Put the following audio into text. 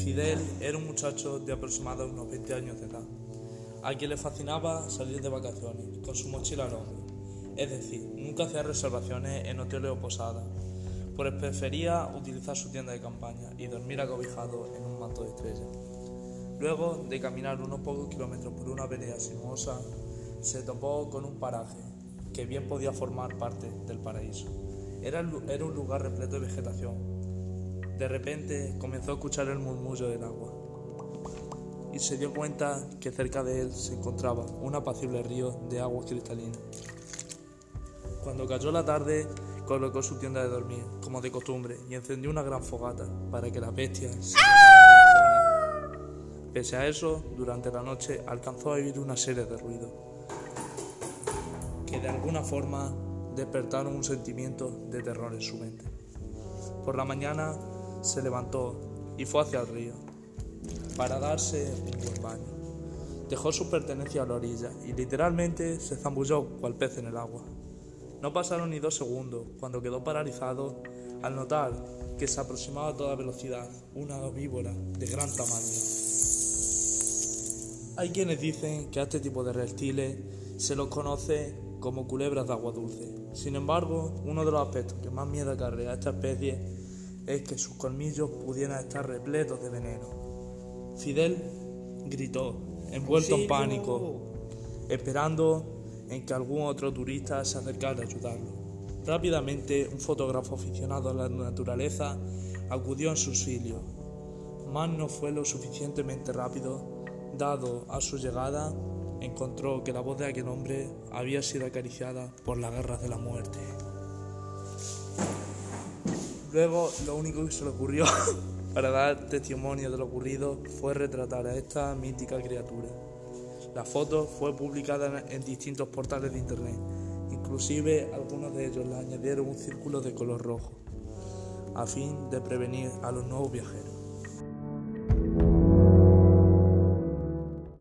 Fidel era un muchacho de aproximadamente unos 20 años de edad, a quien le fascinaba salir de vacaciones con su mochila al hombro. Es decir, nunca hacía reservaciones en hoteles o posadas, pues prefería utilizar su tienda de campaña y dormir acobijado en un manto de estrellas. Luego de caminar unos pocos kilómetros por una vereda sinuosa, se topó con un paraje que bien podía formar parte del paraíso. Era, era un lugar repleto de vegetación, de repente comenzó a escuchar el murmullo del agua y se dio cuenta que cerca de él se encontraba un apacible río de agua cristalina. Cuando cayó la tarde, colocó su tienda de dormir, como de costumbre, y encendió una gran fogata para que las bestias Pese a eso, durante la noche alcanzó a oír una serie de ruidos que de alguna forma despertaron un sentimiento de terror en su mente. Por la mañana se levantó y fue hacia el río para darse un buen baño. Dejó su pertenencia a la orilla y literalmente se zambulló cual pez en el agua. No pasaron ni dos segundos cuando quedó paralizado al notar que se aproximaba a toda velocidad una víbora de gran tamaño. Hay quienes dicen que a este tipo de reptiles se los conoce como culebras de agua dulce. Sin embargo, uno de los aspectos que más miedo acarrea a esta especie es que sus colmillos pudieran estar repletos de veneno. Fidel gritó, envuelto en pánico, esperando en que algún otro turista se acercara a ayudarlo. Rápidamente, un fotógrafo aficionado a la naturaleza acudió en su auxilio, mas no fue lo suficientemente rápido, dado a su llegada, encontró que la voz de aquel hombre había sido acariciada por las garras de la muerte. Luego lo único que se le ocurrió para dar testimonio de lo ocurrido fue retratar a esta mítica criatura. La foto fue publicada en distintos portales de internet, inclusive algunos de ellos le añadieron un círculo de color rojo, a fin de prevenir a los nuevos viajeros.